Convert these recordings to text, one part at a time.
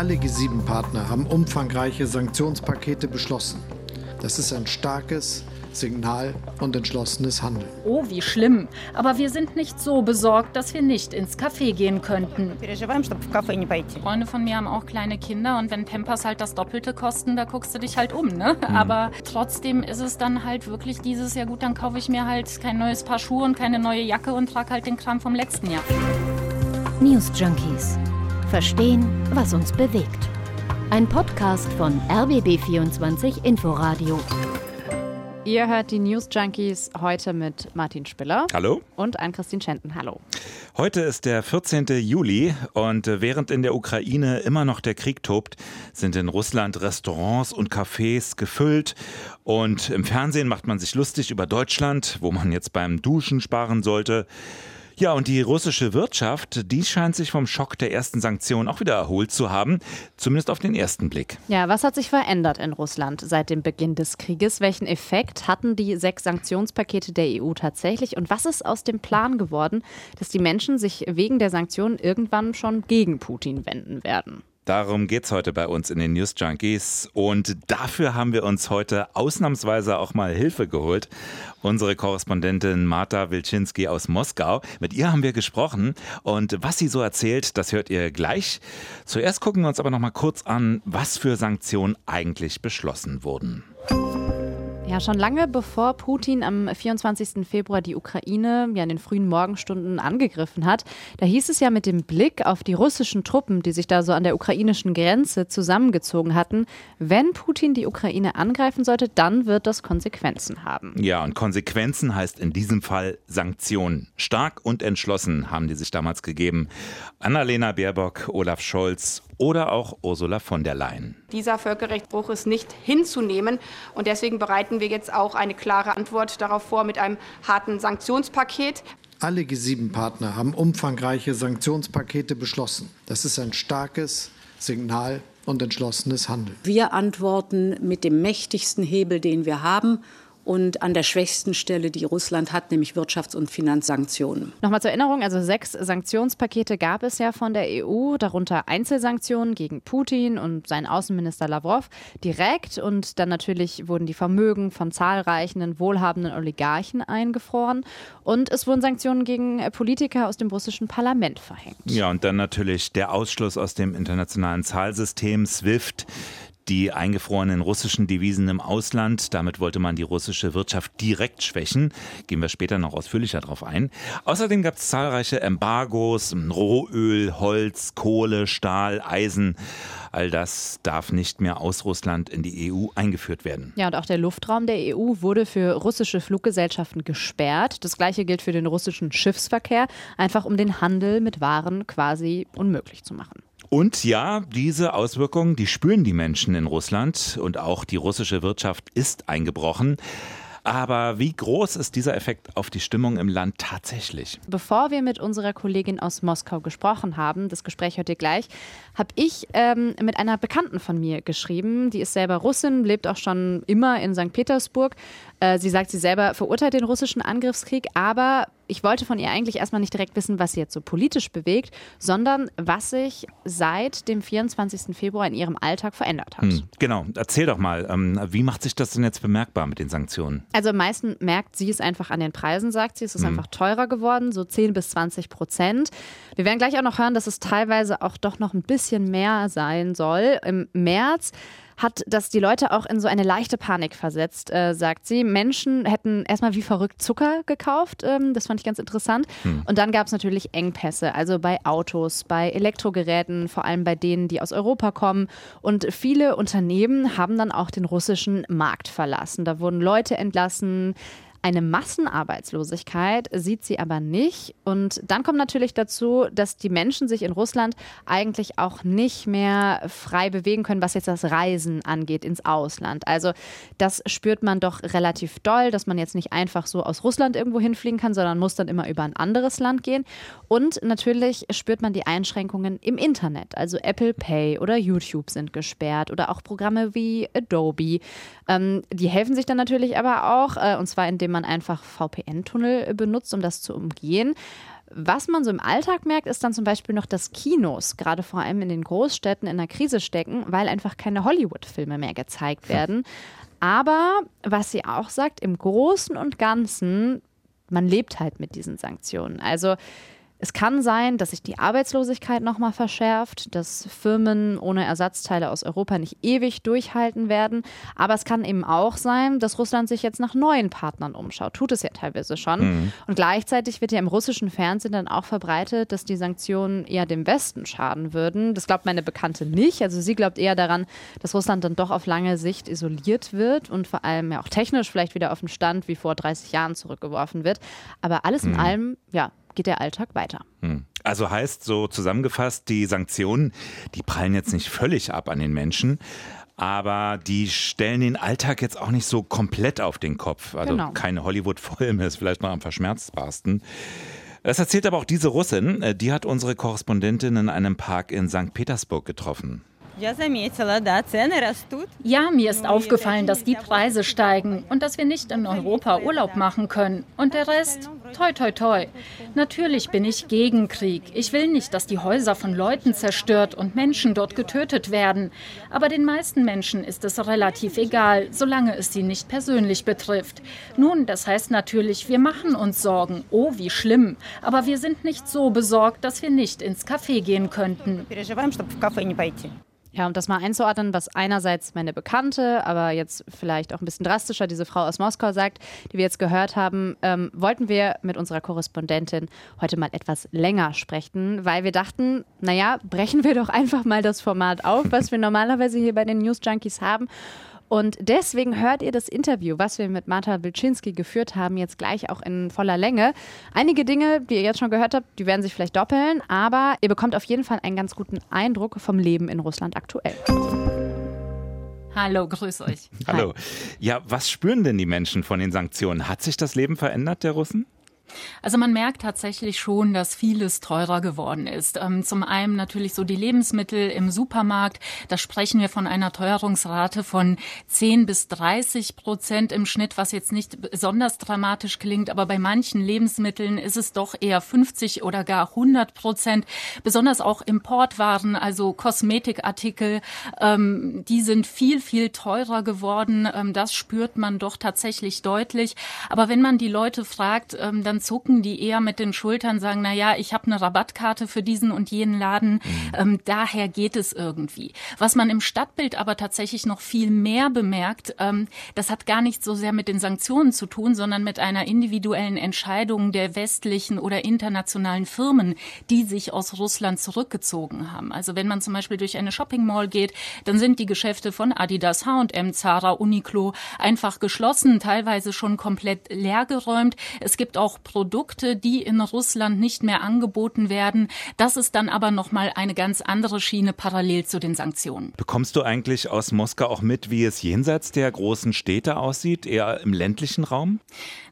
Alle G7-Partner haben umfangreiche Sanktionspakete beschlossen. Das ist ein starkes, Signal und entschlossenes Handeln. Oh, wie schlimm. Aber wir sind nicht so besorgt, dass wir nicht ins Café gehen könnten. Freunde von mir haben auch kleine Kinder und wenn Pampers halt das Doppelte kosten, da guckst du dich halt um, ne? Mhm. Aber trotzdem ist es dann halt wirklich dieses, ja gut, dann kaufe ich mir halt kein neues Paar Schuhe und keine neue Jacke und trage halt den Kram vom letzten Jahr. News Junkies. Verstehen, was uns bewegt. Ein Podcast von RBB24 Inforadio. Ihr hört die News Junkies heute mit Martin Spiller. Hallo. Und an Christine Schenten. Hallo. Heute ist der 14. Juli und während in der Ukraine immer noch der Krieg tobt, sind in Russland Restaurants und Cafés gefüllt. Und im Fernsehen macht man sich lustig über Deutschland, wo man jetzt beim Duschen sparen sollte. Ja, und die russische Wirtschaft, die scheint sich vom Schock der ersten Sanktionen auch wieder erholt zu haben, zumindest auf den ersten Blick. Ja, was hat sich verändert in Russland seit dem Beginn des Krieges? Welchen Effekt hatten die sechs Sanktionspakete der EU tatsächlich? Und was ist aus dem Plan geworden, dass die Menschen sich wegen der Sanktionen irgendwann schon gegen Putin wenden werden? Darum geht es heute bei uns in den News Junkies. Und dafür haben wir uns heute ausnahmsweise auch mal Hilfe geholt. Unsere Korrespondentin Marta Wilczynski aus Moskau. Mit ihr haben wir gesprochen. Und was sie so erzählt, das hört ihr gleich. Zuerst gucken wir uns aber noch mal kurz an, was für Sanktionen eigentlich beschlossen wurden. Ja, schon lange bevor Putin am 24. Februar die Ukraine ja in den frühen Morgenstunden angegriffen hat, da hieß es ja mit dem Blick auf die russischen Truppen, die sich da so an der ukrainischen Grenze zusammengezogen hatten, wenn Putin die Ukraine angreifen sollte, dann wird das Konsequenzen haben. Ja, und Konsequenzen heißt in diesem Fall Sanktionen. Stark und entschlossen haben die sich damals gegeben. Annalena Baerbock, Olaf Scholz oder auch Ursula von der Leyen. Dieser Völkerrechtsbruch ist nicht hinzunehmen und deswegen bereiten wir jetzt auch eine klare Antwort darauf vor mit einem harten Sanktionspaket. Alle G7-Partner haben umfangreiche Sanktionspakete beschlossen. Das ist ein starkes Signal und entschlossenes Handeln. Wir antworten mit dem mächtigsten Hebel, den wir haben und an der schwächsten Stelle, die Russland hat, nämlich Wirtschafts- und Finanzsanktionen. Nochmal zur Erinnerung, also sechs Sanktionspakete gab es ja von der EU, darunter Einzelsanktionen gegen Putin und seinen Außenminister Lavrov direkt und dann natürlich wurden die Vermögen von zahlreichen wohlhabenden Oligarchen eingefroren und es wurden Sanktionen gegen Politiker aus dem russischen Parlament verhängt. Ja, und dann natürlich der Ausschluss aus dem internationalen Zahlsystem SWIFT die eingefrorenen russischen Devisen im Ausland. Damit wollte man die russische Wirtschaft direkt schwächen. Gehen wir später noch ausführlicher darauf ein. Außerdem gab es zahlreiche Embargos, Rohöl, Holz, Kohle, Stahl, Eisen. All das darf nicht mehr aus Russland in die EU eingeführt werden. Ja, und auch der Luftraum der EU wurde für russische Fluggesellschaften gesperrt. Das gleiche gilt für den russischen Schiffsverkehr, einfach um den Handel mit Waren quasi unmöglich zu machen. Und ja, diese Auswirkungen, die spüren die Menschen in Russland und auch die russische Wirtschaft ist eingebrochen. Aber wie groß ist dieser Effekt auf die Stimmung im Land tatsächlich? Bevor wir mit unserer Kollegin aus Moskau gesprochen haben, das Gespräch ihr gleich, habe ich ähm, mit einer Bekannten von mir geschrieben. Die ist selber Russin, lebt auch schon immer in St. Petersburg. Äh, sie sagt, sie selber verurteilt den russischen Angriffskrieg, aber ich wollte von ihr eigentlich erstmal nicht direkt wissen, was sie jetzt so politisch bewegt, sondern was sich seit dem 24. Februar in ihrem Alltag verändert hat. Hm, genau, erzähl doch mal, ähm, wie macht sich das denn jetzt bemerkbar mit den Sanktionen? Also am meisten merkt sie es einfach an den Preisen, sagt sie. Es ist hm. einfach teurer geworden, so 10 bis 20 Prozent. Wir werden gleich auch noch hören, dass es teilweise auch doch noch ein bisschen mehr sein soll. Im März hat das die Leute auch in so eine leichte Panik versetzt, äh, sagt sie. Menschen hätten erstmal wie verrückt Zucker gekauft. Ähm, das fand ich ganz interessant. Hm. Und dann gab es natürlich Engpässe, also bei Autos, bei Elektrogeräten, vor allem bei denen, die aus Europa kommen. Und viele Unternehmen haben dann auch den russischen Markt verlassen. Da wurden Leute entlassen. Eine Massenarbeitslosigkeit sieht sie aber nicht. Und dann kommt natürlich dazu, dass die Menschen sich in Russland eigentlich auch nicht mehr frei bewegen können, was jetzt das Reisen angeht ins Ausland. Also das spürt man doch relativ doll, dass man jetzt nicht einfach so aus Russland irgendwo hinfliegen kann, sondern muss dann immer über ein anderes Land gehen. Und natürlich spürt man die Einschränkungen im Internet. Also Apple Pay oder YouTube sind gesperrt oder auch Programme wie Adobe. Ähm, die helfen sich dann natürlich aber auch, äh, und zwar indem man einfach VPN-Tunnel benutzt, um das zu umgehen. Was man so im Alltag merkt, ist dann zum Beispiel noch, dass Kinos gerade vor allem in den Großstädten in der Krise stecken, weil einfach keine Hollywood-Filme mehr gezeigt werden. Aber was sie auch sagt, im Großen und Ganzen, man lebt halt mit diesen Sanktionen. Also es kann sein, dass sich die Arbeitslosigkeit nochmal verschärft, dass Firmen ohne Ersatzteile aus Europa nicht ewig durchhalten werden. Aber es kann eben auch sein, dass Russland sich jetzt nach neuen Partnern umschaut. Tut es ja teilweise schon. Mhm. Und gleichzeitig wird ja im russischen Fernsehen dann auch verbreitet, dass die Sanktionen eher dem Westen schaden würden. Das glaubt meine Bekannte nicht. Also sie glaubt eher daran, dass Russland dann doch auf lange Sicht isoliert wird und vor allem ja auch technisch vielleicht wieder auf den Stand wie vor 30 Jahren zurückgeworfen wird. Aber alles in mhm. allem, ja, geht der Alltag weiter. Hm. Also heißt so zusammengefasst, die Sanktionen, die prallen jetzt nicht völlig ab an den Menschen, aber die stellen den Alltag jetzt auch nicht so komplett auf den Kopf. Also genau. keine Hollywood-Filme ist vielleicht noch am verschmerzbarsten. Das erzählt aber auch diese Russin, äh, die hat unsere Korrespondentin in einem Park in St. Petersburg getroffen. Ja, mir ist aufgefallen, dass die Preise steigen und dass wir nicht in Europa Urlaub machen können. Und der Rest, toi, toi, toi. Natürlich bin ich gegen Krieg. Ich will nicht, dass die Häuser von Leuten zerstört und Menschen dort getötet werden. Aber den meisten Menschen ist es relativ egal, solange es sie nicht persönlich betrifft. Nun, das heißt natürlich, wir machen uns Sorgen. Oh, wie schlimm. Aber wir sind nicht so besorgt, dass wir nicht ins Café gehen könnten. Ja, um das mal einzuordnen, was einerseits meine Bekannte, aber jetzt vielleicht auch ein bisschen drastischer, diese Frau aus Moskau sagt, die wir jetzt gehört haben, ähm, wollten wir mit unserer Korrespondentin heute mal etwas länger sprechen, weil wir dachten, naja, brechen wir doch einfach mal das Format auf, was wir normalerweise hier bei den News Junkies haben und deswegen hört ihr das Interview, was wir mit Marta Wilczynski geführt haben, jetzt gleich auch in voller Länge. Einige Dinge, die ihr jetzt schon gehört habt, die werden sich vielleicht doppeln, aber ihr bekommt auf jeden Fall einen ganz guten Eindruck vom Leben in Russland aktuell. Hallo, grüß euch. Hallo. Ja, was spüren denn die Menschen von den Sanktionen? Hat sich das Leben verändert der Russen? Also man merkt tatsächlich schon, dass vieles teurer geworden ist. Ähm, zum einen natürlich so die Lebensmittel im Supermarkt. Da sprechen wir von einer Teuerungsrate von 10 bis 30 Prozent im Schnitt, was jetzt nicht besonders dramatisch klingt. Aber bei manchen Lebensmitteln ist es doch eher 50 oder gar 100 Prozent. Besonders auch Importwaren, also Kosmetikartikel, ähm, die sind viel, viel teurer geworden. Ähm, das spürt man doch tatsächlich deutlich. Aber wenn man die Leute fragt, dann zucken die eher mit den Schultern, sagen, na ja, ich habe eine Rabattkarte für diesen und jenen Laden. Mhm. Ähm, daher geht es irgendwie. Was man im Stadtbild aber tatsächlich noch viel mehr bemerkt, ähm, das hat gar nicht so sehr mit den Sanktionen zu tun, sondern mit einer individuellen Entscheidung der westlichen oder internationalen Firmen, die sich aus Russland zurückgezogen haben. Also wenn man zum Beispiel durch eine Shopping Mall geht, dann sind die Geschäfte von Adidas, H&M, Zara, Uniqlo einfach geschlossen, teilweise schon komplett leergeräumt. Es gibt auch Produkte, die in Russland nicht mehr angeboten werden. Das ist dann aber nochmal eine ganz andere Schiene parallel zu den Sanktionen. Bekommst du eigentlich aus Moskau auch mit, wie es jenseits der großen Städte aussieht, eher im ländlichen Raum?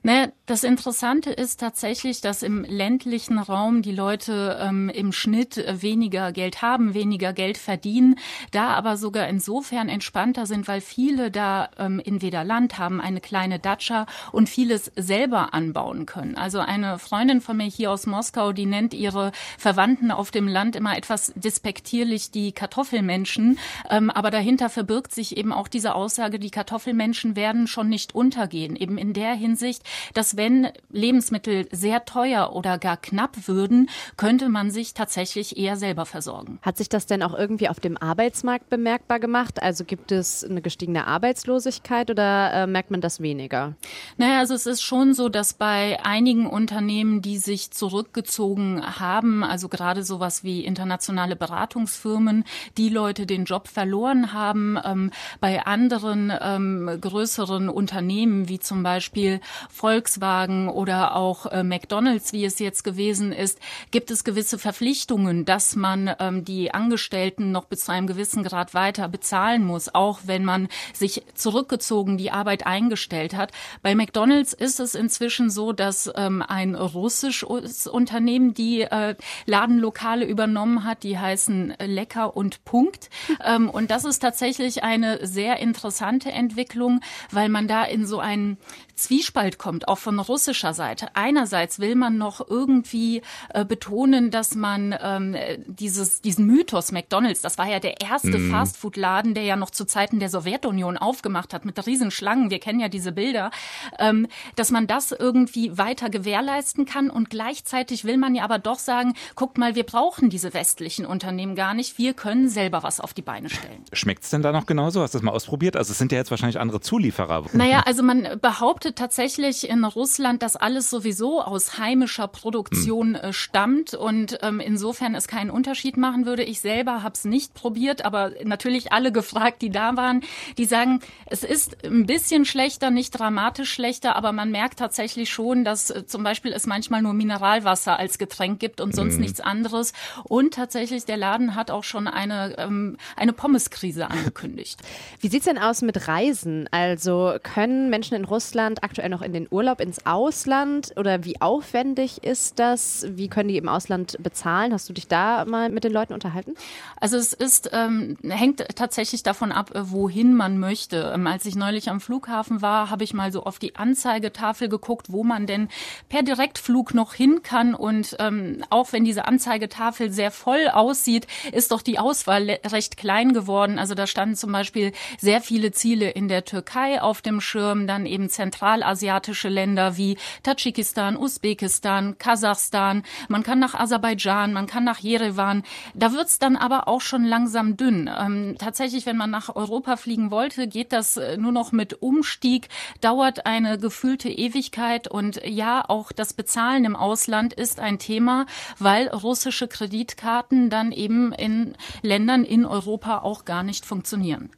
Naja, das Interessante ist tatsächlich, dass im ländlichen Raum die Leute ähm, im Schnitt weniger Geld haben, weniger Geld verdienen, da aber sogar insofern entspannter sind, weil viele da ähm, entweder Land haben, eine kleine Datscha und vieles selber anbauen können. Also eine Freundin von mir hier aus Moskau, die nennt ihre Verwandten auf dem Land immer etwas despektierlich die Kartoffelmenschen, ähm, aber dahinter verbirgt sich eben auch diese Aussage, die Kartoffelmenschen werden schon nicht untergehen, eben in der Hinsicht, dass wenn Lebensmittel sehr teuer oder gar knapp würden, könnte man sich tatsächlich eher selber versorgen. Hat sich das denn auch irgendwie auf dem Arbeitsmarkt bemerkbar gemacht? Also gibt es eine gestiegene Arbeitslosigkeit oder äh, merkt man das weniger? Naja, also es ist schon so, dass bei einigen Unternehmen, die sich zurückgezogen haben, also gerade sowas wie internationale Beratungsfirmen, die Leute den Job verloren haben. Ähm, bei anderen ähm, größeren Unternehmen, wie zum Beispiel Volkswagen oder auch äh, McDonald's, wie es jetzt gewesen ist, gibt es gewisse Verpflichtungen, dass man ähm, die Angestellten noch bis zu einem gewissen Grad weiter bezahlen muss, auch wenn man sich zurückgezogen die Arbeit eingestellt hat. Bei McDonald's ist es inzwischen so, dass ähm, ein russisches Unternehmen, die äh, Ladenlokale übernommen hat. Die heißen Lecker und Punkt. Ähm, und das ist tatsächlich eine sehr interessante Entwicklung, weil man da in so einen Zwiespalt kommt, auch von russischer Seite. Einerseits will man noch irgendwie äh, betonen, dass man ähm, dieses, diesen Mythos McDonalds, das war ja der erste mm. Fastfood-Laden, der ja noch zu Zeiten der Sowjetunion aufgemacht hat mit Riesenschlangen, wir kennen ja diese Bilder, ähm, dass man das irgendwie weiter gewährleisten kann und gleichzeitig will man ja aber doch sagen, guckt mal, wir brauchen diese westlichen Unternehmen gar nicht, wir können selber was auf die Beine stellen. Schmeckt es denn da noch genauso? Hast du das mal ausprobiert? Also es sind ja jetzt wahrscheinlich andere Zulieferer. Naja, also man behauptet tatsächlich in Russland, dass alles sowieso aus heimischer Produktion hm. stammt und ähm, insofern es keinen Unterschied machen würde. Ich selber habe es nicht probiert, aber natürlich alle gefragt, die da waren, die sagen, es ist ein bisschen schlechter, nicht dramatisch schlechter, aber man merkt tatsächlich schon, dass äh, zum Beispiel es manchmal nur Mineralwasser als Getränk gibt und sonst hm. nichts anderes. Und tatsächlich, der Laden hat auch schon eine, ähm, eine Pommeskrise angekündigt. Wie sieht's denn aus mit Reisen? Also können Menschen in Russland aktuell noch in den Urlaub ins Ausland oder wie aufwendig ist das? Wie können die im Ausland bezahlen? Hast du dich da mal mit den Leuten unterhalten? Also es ist ähm, hängt tatsächlich davon ab, äh, wohin man möchte. Ähm, als ich neulich am Flughafen war, habe ich mal so auf die Anzeigetafel geguckt, wo man denn per Direktflug noch hin kann. Und ähm, auch wenn diese Anzeigetafel sehr voll aussieht, ist doch die Auswahl recht klein geworden. Also da standen zum Beispiel sehr viele Ziele in der Türkei auf dem Schirm, dann eben zentral zentralasiatische Länder wie Tadschikistan, Usbekistan, Kasachstan, man kann nach Aserbaidschan, man kann nach Jerewan. Da wird's dann aber auch schon langsam dünn. Ähm, tatsächlich, wenn man nach Europa fliegen wollte, geht das äh, nur noch mit Umstieg, dauert eine gefühlte Ewigkeit und ja, auch das Bezahlen im Ausland ist ein Thema, weil russische Kreditkarten dann eben in Ländern in Europa auch gar nicht funktionieren.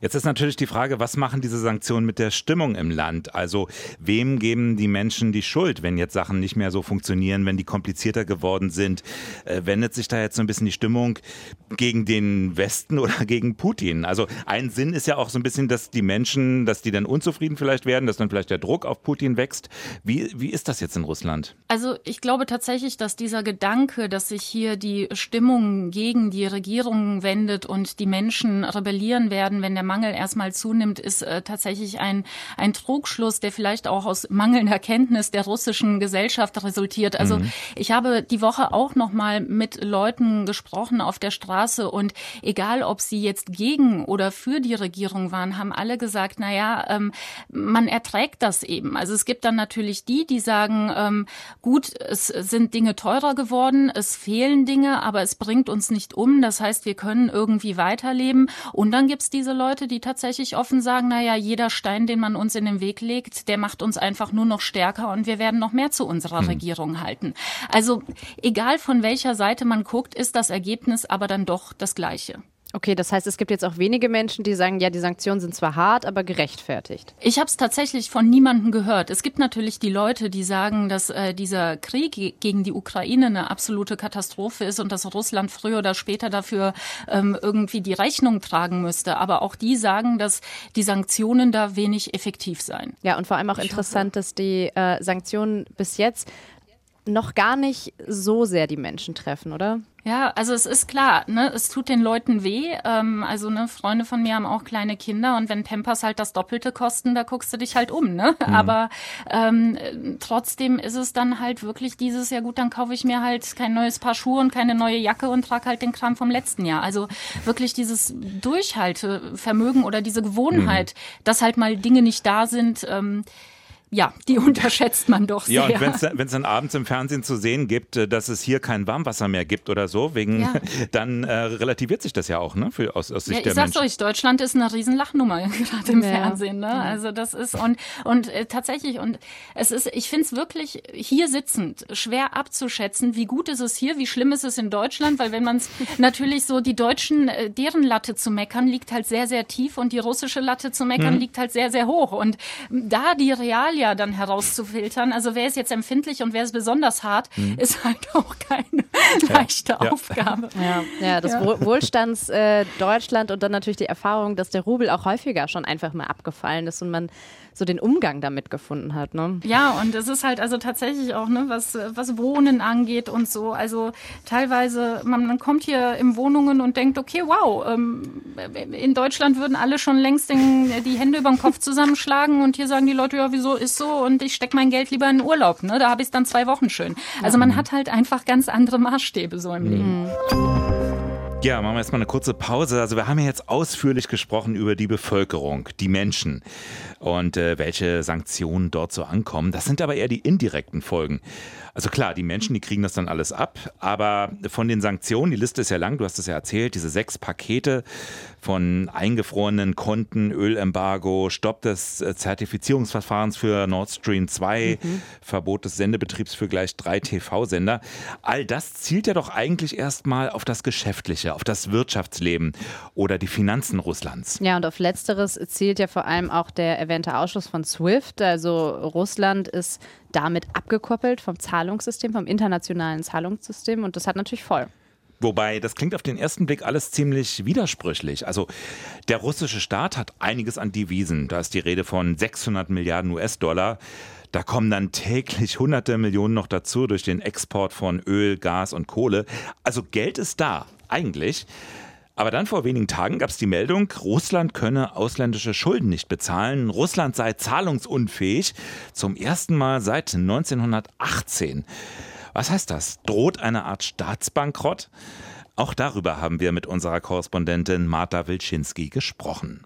Jetzt ist natürlich die Frage, was machen diese Sanktionen mit der Stimmung im Land? Also wem geben die Menschen die Schuld, wenn jetzt Sachen nicht mehr so funktionieren, wenn die komplizierter geworden sind? Äh, wendet sich da jetzt so ein bisschen die Stimmung gegen den Westen oder gegen Putin? Also ein Sinn ist ja auch so ein bisschen, dass die Menschen, dass die dann unzufrieden vielleicht werden, dass dann vielleicht der Druck auf Putin wächst. Wie, wie ist das jetzt in Russland? Also ich glaube tatsächlich, dass dieser Gedanke, dass sich hier die Stimmung gegen die Regierung wendet und die Menschen rebellieren werden, wenn der Mangel erstmal zunimmt, ist äh, tatsächlich ein, ein Trugschluss, der vielleicht auch aus mangelnder Kenntnis der russischen Gesellschaft resultiert. Also mhm. ich habe die Woche auch noch mal mit Leuten gesprochen auf der Straße und egal, ob sie jetzt gegen oder für die Regierung waren, haben alle gesagt, na ja, ähm, man erträgt das eben. Also es gibt dann natürlich die, die sagen, ähm, gut, es sind Dinge teurer geworden, es fehlen Dinge, aber es bringt uns nicht um. Das heißt, wir können irgendwie weiterleben. Und dann gibt es diese Leute, die tatsächlich offen sagen, na ja, jeder Stein, den man uns in den Weg legt, der macht uns einfach nur noch stärker und wir werden noch mehr zu unserer hm. Regierung halten. Also egal von welcher Seite man guckt, ist das Ergebnis aber dann doch das gleiche. Okay, das heißt, es gibt jetzt auch wenige Menschen, die sagen, ja, die Sanktionen sind zwar hart, aber gerechtfertigt. Ich habe es tatsächlich von niemandem gehört. Es gibt natürlich die Leute, die sagen, dass äh, dieser Krieg gegen die Ukraine eine absolute Katastrophe ist und dass Russland früher oder später dafür ähm, irgendwie die Rechnung tragen müsste. Aber auch die sagen, dass die Sanktionen da wenig effektiv seien. Ja, und vor allem auch ich interessant, hoffe. dass die äh, Sanktionen bis jetzt noch gar nicht so sehr die Menschen treffen, oder? Ja, also es ist klar, ne, es tut den Leuten weh. Ähm, also ne, Freunde von mir haben auch kleine Kinder und wenn Pampers halt das Doppelte kosten, da guckst du dich halt um, ne? Mhm. Aber ähm, trotzdem ist es dann halt wirklich dieses Jahr gut, dann kaufe ich mir halt kein neues Paar Schuhe und keine neue Jacke und trage halt den Kram vom letzten Jahr. Also wirklich dieses Durchhaltevermögen oder diese Gewohnheit, mhm. dass halt mal Dinge nicht da sind. Ähm, ja, die unterschätzt man doch sehr. Ja, und wenn es dann abends im Fernsehen zu sehen gibt, äh, dass es hier kein Warmwasser mehr gibt oder so, wegen, ja. dann äh, relativiert sich das ja auch, ne, für, aus, aus Sicht ja, der Menschen. Ich sag's euch, Deutschland ist eine Riesenlachnummer gerade im ja. Fernsehen, ne? Also das ist und und äh, tatsächlich und es ist, ich finde es wirklich hier sitzend schwer abzuschätzen, wie gut ist es hier, wie schlimm ist es in Deutschland, weil wenn man es natürlich so die Deutschen, äh, deren Latte zu meckern liegt halt sehr sehr tief und die russische Latte zu meckern mhm. liegt halt sehr sehr hoch und da die Realien ja dann herauszufiltern. Also wer ist jetzt empfindlich und wer ist besonders hart, mhm. ist halt auch keine leichte ja. Aufgabe. Ja, ja das ja. Wohlstands äh, Deutschland und dann natürlich die Erfahrung, dass der Rubel auch häufiger schon einfach mal abgefallen ist und man so den Umgang damit gefunden hat. Ne? Ja, und es ist halt also tatsächlich auch, ne, was, was Wohnen angeht und so. Also teilweise, man, man kommt hier in Wohnungen und denkt, okay, wow, ähm, in Deutschland würden alle schon längst den, die Hände über den Kopf zusammenschlagen und hier sagen die Leute, ja, wieso ist so und ich stecke mein Geld lieber in Urlaub. Ne? Da habe ich es dann zwei Wochen schön. Also man hat halt einfach ganz andere Maßstäbe so im Leben. Ja, machen wir jetzt mal eine kurze Pause. Also wir haben ja jetzt ausführlich gesprochen über die Bevölkerung, die Menschen und äh, welche Sanktionen dort so ankommen. Das sind aber eher die indirekten Folgen. Also klar, die Menschen, die kriegen das dann alles ab, aber von den Sanktionen, die Liste ist ja lang, du hast es ja erzählt, diese sechs Pakete von eingefrorenen Konten, Ölembargo, Stopp des äh, Zertifizierungsverfahrens für Nord Stream 2, mhm. Verbot des Sendebetriebs für gleich drei TV-Sender. All das zielt ja doch eigentlich erstmal auf das Geschäftliche, auf das Wirtschaftsleben oder die Finanzen Russlands. Ja, und auf letzteres zielt ja vor allem auch der erwähnte Ausschluss von SWIFT. Also Russland ist damit abgekoppelt vom Zahlungssystem, vom internationalen Zahlungssystem und das hat natürlich voll. Wobei, das klingt auf den ersten Blick alles ziemlich widersprüchlich. Also der russische Staat hat einiges an Devisen. Da ist die Rede von 600 Milliarden US-Dollar. Da kommen dann täglich hunderte Millionen noch dazu durch den Export von Öl, Gas und Kohle. Also Geld ist da, eigentlich. Aber dann vor wenigen Tagen gab es die Meldung, Russland könne ausländische Schulden nicht bezahlen. Russland sei zahlungsunfähig. Zum ersten Mal seit 1918. Was heißt das? Droht eine Art Staatsbankrott? Auch darüber haben wir mit unserer Korrespondentin Marta Wilczynski gesprochen.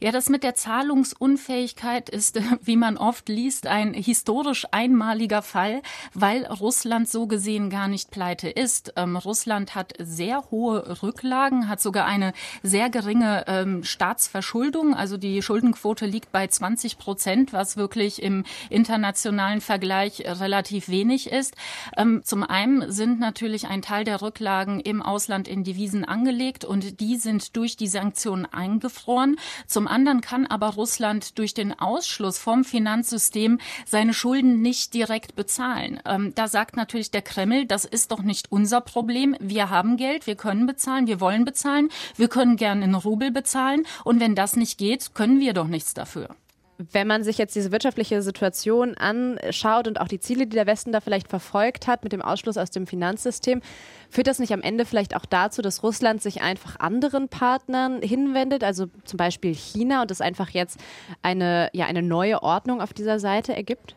Ja, das mit der Zahlungsunfähigkeit ist, wie man oft liest, ein historisch einmaliger Fall, weil Russland so gesehen gar nicht pleite ist. Ähm, Russland hat sehr hohe Rücklagen, hat sogar eine sehr geringe ähm, Staatsverschuldung. Also die Schuldenquote liegt bei 20 Prozent, was wirklich im internationalen Vergleich relativ wenig ist. Ähm, zum einen sind natürlich ein Teil der Rücklagen im Ausland in Devisen angelegt und die sind durch die Sanktionen eingefroren. Zum anderen kann aber Russland durch den Ausschluss vom Finanzsystem seine Schulden nicht direkt bezahlen. Ähm, da sagt natürlich der Kreml, das ist doch nicht unser Problem. Wir haben Geld, wir können bezahlen, wir wollen bezahlen, wir können gern in Rubel bezahlen. Und wenn das nicht geht, können wir doch nichts dafür. Wenn man sich jetzt diese wirtschaftliche Situation anschaut und auch die Ziele, die der Westen da vielleicht verfolgt hat mit dem Ausschluss aus dem Finanzsystem, führt das nicht am Ende vielleicht auch dazu, dass Russland sich einfach anderen Partnern hinwendet, also zum Beispiel China und es einfach jetzt eine, ja, eine neue Ordnung auf dieser Seite ergibt?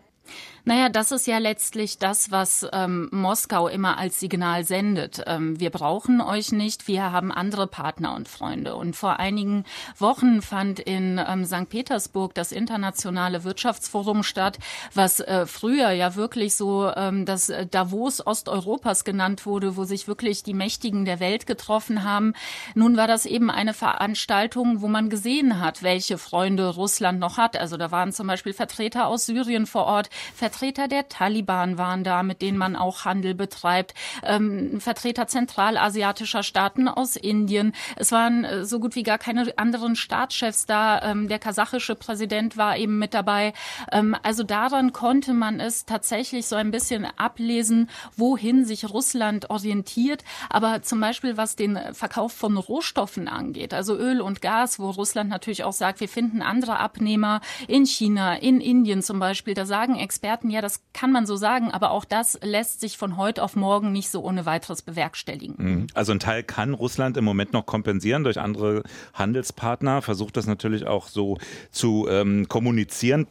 Naja, das ist ja letztlich das, was ähm, Moskau immer als Signal sendet. Ähm, wir brauchen euch nicht, wir haben andere Partner und Freunde. Und vor einigen Wochen fand in ähm, St. Petersburg das internationale Wirtschaftsforum statt, was äh, früher ja wirklich so ähm, das Davos Osteuropas genannt wurde, wo sich wirklich die Mächtigen der Welt getroffen haben. Nun war das eben eine Veranstaltung, wo man gesehen hat, welche Freunde Russland noch hat. Also da waren zum Beispiel Vertreter aus Syrien vor Ort, Vertreter der Taliban waren da, mit denen man auch Handel betreibt, ähm, Vertreter zentralasiatischer Staaten aus Indien. Es waren äh, so gut wie gar keine anderen Staatschefs da. Ähm, der kasachische Präsident war eben mit dabei. Ähm, also daran konnte man es tatsächlich so ein bisschen ablesen, wohin sich Russland orientiert. Aber zum Beispiel was den Verkauf von Rohstoffen angeht, also Öl und Gas, wo Russland natürlich auch sagt, wir finden andere Abnehmer in China, in Indien zum Beispiel. Da sagen Experten, Experten, ja, das kann man so sagen, aber auch das lässt sich von heute auf morgen nicht so ohne weiteres bewerkstelligen. Mhm. Also ein Teil kann Russland im Moment noch kompensieren durch andere Handelspartner, versucht das natürlich auch so zu ähm, kommunizieren.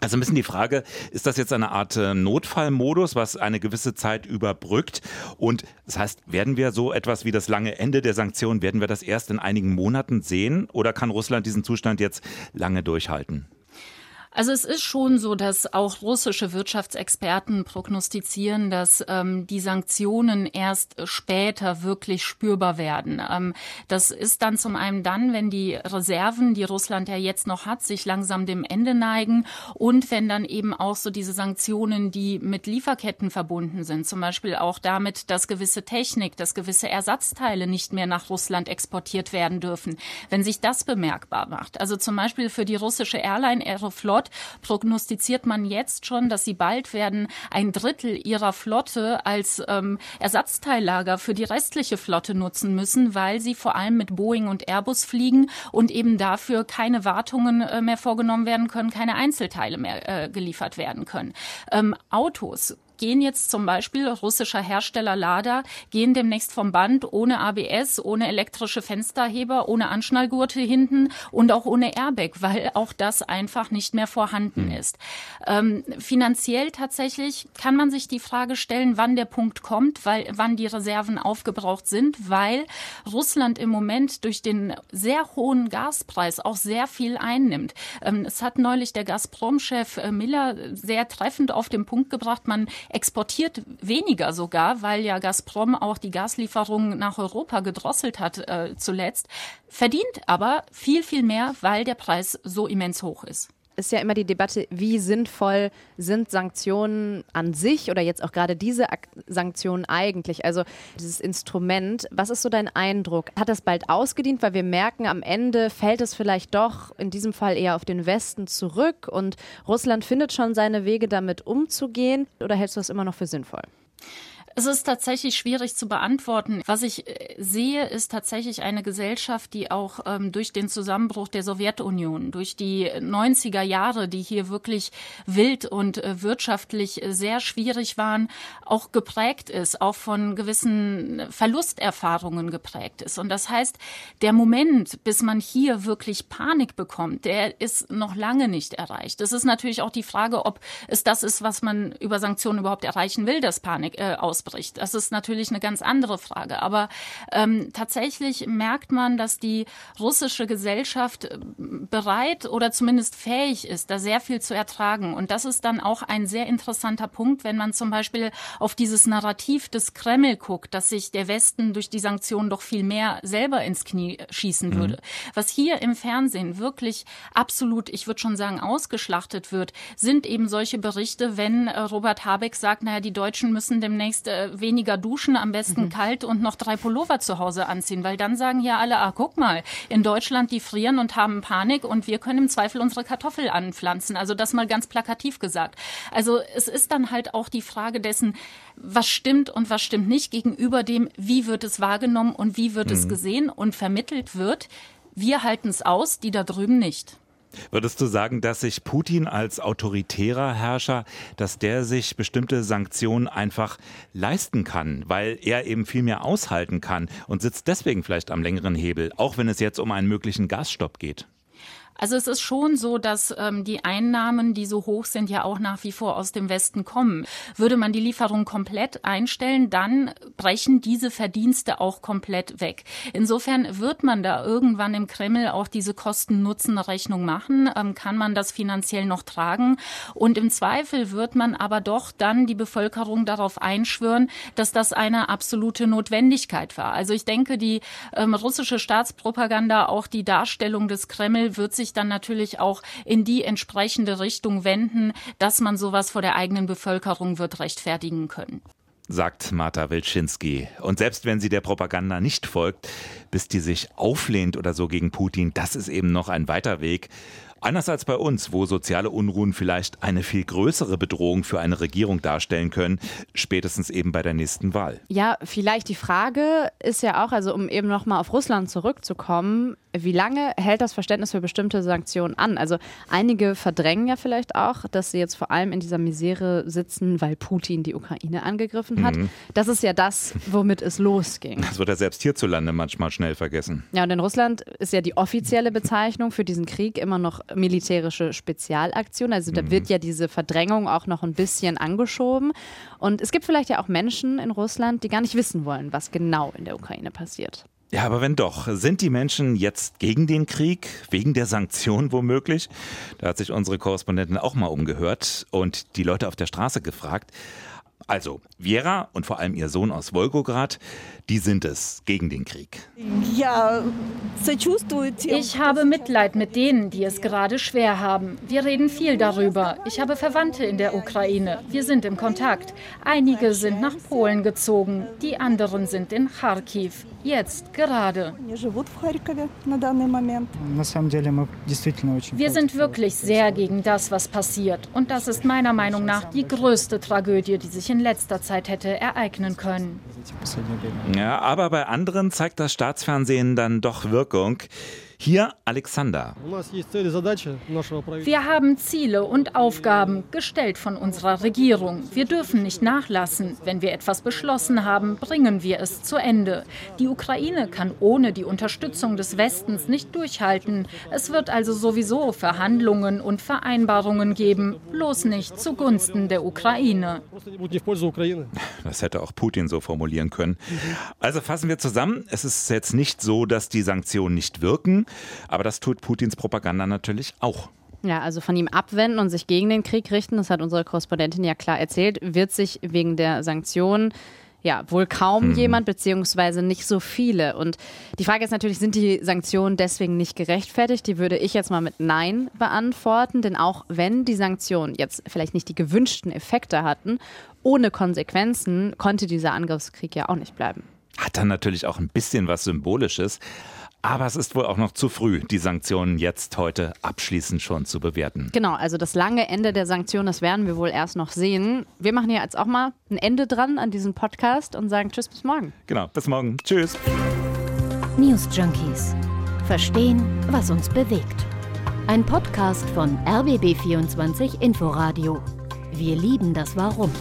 Also ein bisschen die Frage, ist das jetzt eine Art äh, Notfallmodus, was eine gewisse Zeit überbrückt? Und das heißt, werden wir so etwas wie das lange Ende der Sanktionen, werden wir das erst in einigen Monaten sehen? Oder kann Russland diesen Zustand jetzt lange durchhalten? Also es ist schon so, dass auch russische Wirtschaftsexperten prognostizieren, dass ähm, die Sanktionen erst später wirklich spürbar werden. Ähm, das ist dann zum einen dann, wenn die Reserven, die Russland ja jetzt noch hat, sich langsam dem Ende neigen und wenn dann eben auch so diese Sanktionen, die mit Lieferketten verbunden sind, zum Beispiel auch damit, dass gewisse Technik, dass gewisse Ersatzteile nicht mehr nach Russland exportiert werden dürfen, wenn sich das bemerkbar macht. Also zum Beispiel für die russische Airline Aeroflot Dort prognostiziert man jetzt schon, dass sie bald werden ein Drittel ihrer Flotte als ähm, Ersatzteillager für die restliche Flotte nutzen müssen, weil sie vor allem mit Boeing und Airbus fliegen und eben dafür keine Wartungen äh, mehr vorgenommen werden können, keine Einzelteile mehr äh, geliefert werden können. Ähm, Autos gehen jetzt zum Beispiel russischer Hersteller Lada, gehen demnächst vom Band ohne ABS, ohne elektrische Fensterheber, ohne Anschnallgurte hinten und auch ohne Airbag, weil auch das einfach nicht mehr vorhanden mhm. ist. Ähm, finanziell tatsächlich kann man sich die Frage stellen, wann der Punkt kommt, weil wann die Reserven aufgebraucht sind, weil Russland im Moment durch den sehr hohen Gaspreis auch sehr viel einnimmt. Ähm, es hat neulich der Gazprom-Chef äh, Miller sehr treffend auf den Punkt gebracht, man exportiert weniger sogar, weil ja Gazprom auch die Gaslieferungen nach Europa gedrosselt hat äh, zuletzt, verdient aber viel, viel mehr, weil der Preis so immens hoch ist ist ja immer die Debatte, wie sinnvoll sind Sanktionen an sich oder jetzt auch gerade diese Sanktionen eigentlich, also dieses Instrument. Was ist so dein Eindruck? Hat das bald ausgedient, weil wir merken, am Ende fällt es vielleicht doch in diesem Fall eher auf den Westen zurück und Russland findet schon seine Wege damit umzugehen oder hältst du das immer noch für sinnvoll? Es ist tatsächlich schwierig zu beantworten. Was ich äh, sehe, ist tatsächlich eine Gesellschaft, die auch ähm, durch den Zusammenbruch der Sowjetunion, durch die 90er Jahre, die hier wirklich wild und äh, wirtschaftlich sehr schwierig waren, auch geprägt ist, auch von gewissen Verlusterfahrungen geprägt ist. Und das heißt, der Moment, bis man hier wirklich Panik bekommt, der ist noch lange nicht erreicht. Das ist natürlich auch die Frage, ob es das ist, was man über Sanktionen überhaupt erreichen will, dass Panik äh, aus ausbricht. Das ist natürlich eine ganz andere Frage. Aber ähm, tatsächlich merkt man, dass die russische Gesellschaft äh, bereit oder zumindest fähig ist, da sehr viel zu ertragen. Und das ist dann auch ein sehr interessanter Punkt, wenn man zum Beispiel auf dieses Narrativ des Kreml guckt, dass sich der Westen durch die Sanktionen doch viel mehr selber ins Knie schießen mhm. würde. Was hier im Fernsehen wirklich absolut, ich würde schon sagen, ausgeschlachtet wird, sind eben solche Berichte, wenn äh, Robert Habeck sagt, naja, die Deutschen müssen demnächst äh, weniger duschen, am besten mhm. kalt und noch drei Pullover zu Hause anziehen, weil dann sagen ja alle, ah, guck mal, in Deutschland die frieren und haben Panik und wir können im Zweifel unsere Kartoffel anpflanzen. Also das mal ganz plakativ gesagt. Also es ist dann halt auch die Frage dessen, was stimmt und was stimmt nicht gegenüber dem, wie wird es wahrgenommen und wie wird mhm. es gesehen und vermittelt wird. Wir halten es aus, die da drüben nicht. Würdest du sagen, dass sich Putin als autoritärer Herrscher, dass der sich bestimmte Sanktionen einfach leisten kann, weil er eben viel mehr aushalten kann und sitzt deswegen vielleicht am längeren Hebel, auch wenn es jetzt um einen möglichen Gasstopp geht? Also es ist schon so, dass ähm, die Einnahmen, die so hoch sind, ja auch nach wie vor aus dem Westen kommen. Würde man die Lieferung komplett einstellen, dann brechen diese Verdienste auch komplett weg. Insofern wird man da irgendwann im Kreml auch diese Kosten-Nutzen-Rechnung machen, ähm, kann man das finanziell noch tragen. Und im Zweifel wird man aber doch dann die Bevölkerung darauf einschwören, dass das eine absolute Notwendigkeit war. Also ich denke, die ähm, russische Staatspropaganda, auch die Darstellung des Kreml wird sich sich dann natürlich auch in die entsprechende Richtung wenden, dass man sowas vor der eigenen Bevölkerung wird rechtfertigen können sagt Marta Wilczynski. Und selbst wenn sie der Propaganda nicht folgt, bis die sich auflehnt oder so gegen Putin, das ist eben noch ein weiter Weg. Anders als bei uns, wo soziale Unruhen vielleicht eine viel größere Bedrohung für eine Regierung darstellen können, spätestens eben bei der nächsten Wahl. Ja, vielleicht die Frage ist ja auch, also um eben nochmal auf Russland zurückzukommen, wie lange hält das Verständnis für bestimmte Sanktionen an? Also einige verdrängen ja vielleicht auch, dass sie jetzt vor allem in dieser Misere sitzen, weil Putin die Ukraine angegriffen hat. Mhm. Das ist ja das, womit es losging. Das wird ja selbst hierzulande manchmal schnell vergessen. Ja, und in Russland ist ja die offizielle Bezeichnung für diesen Krieg immer noch militärische Spezialaktion. Also da mhm. wird ja diese Verdrängung auch noch ein bisschen angeschoben. Und es gibt vielleicht ja auch Menschen in Russland, die gar nicht wissen wollen, was genau in der Ukraine passiert. Ja, aber wenn doch, sind die Menschen jetzt gegen den Krieg, wegen der Sanktionen womöglich? Da hat sich unsere Korrespondentin auch mal umgehört und die Leute auf der Straße gefragt. Also, Vera und vor allem ihr Sohn aus Wolgograd, die sind es gegen den Krieg. Ich habe Mitleid mit denen, die es gerade schwer haben. Wir reden viel darüber. Ich habe Verwandte in der Ukraine. Wir sind im Kontakt. Einige sind nach Polen gezogen, die anderen sind in Kharkiv. Jetzt gerade. Wir sind wirklich sehr gegen das, was passiert. Und das ist meiner Meinung nach die größte Tragödie, die sich in letzter Zeit hätte ereignen können. Ja, aber bei anderen zeigt das Staatsfernsehen dann doch Wirkung. Hier Alexander. Wir haben Ziele und Aufgaben gestellt von unserer Regierung. Wir dürfen nicht nachlassen. Wenn wir etwas beschlossen haben, bringen wir es zu Ende. Die Ukraine kann ohne die Unterstützung des Westens nicht durchhalten. Es wird also sowieso Verhandlungen und Vereinbarungen geben, bloß nicht zugunsten der Ukraine. Das hätte auch Putin so formulieren können. Also fassen wir zusammen. Es ist jetzt nicht so, dass die Sanktionen nicht wirken. Aber das tut Putins Propaganda natürlich auch. Ja, also von ihm abwenden und sich gegen den Krieg richten, das hat unsere Korrespondentin ja klar erzählt, wird sich wegen der Sanktionen ja, wohl kaum mhm. jemand, beziehungsweise nicht so viele. Und die Frage ist natürlich, sind die Sanktionen deswegen nicht gerechtfertigt? Die würde ich jetzt mal mit Nein beantworten, denn auch wenn die Sanktionen jetzt vielleicht nicht die gewünschten Effekte hatten, ohne Konsequenzen konnte dieser Angriffskrieg ja auch nicht bleiben. Hat dann natürlich auch ein bisschen was Symbolisches. Aber es ist wohl auch noch zu früh, die Sanktionen jetzt heute abschließend schon zu bewerten. Genau, also das lange Ende der Sanktionen, das werden wir wohl erst noch sehen. Wir machen hier jetzt auch mal ein Ende dran an diesem Podcast und sagen Tschüss bis morgen. Genau, bis morgen. Tschüss. News Junkies. Verstehen, was uns bewegt. Ein Podcast von RBB24 Inforadio. Wir lieben das Warum.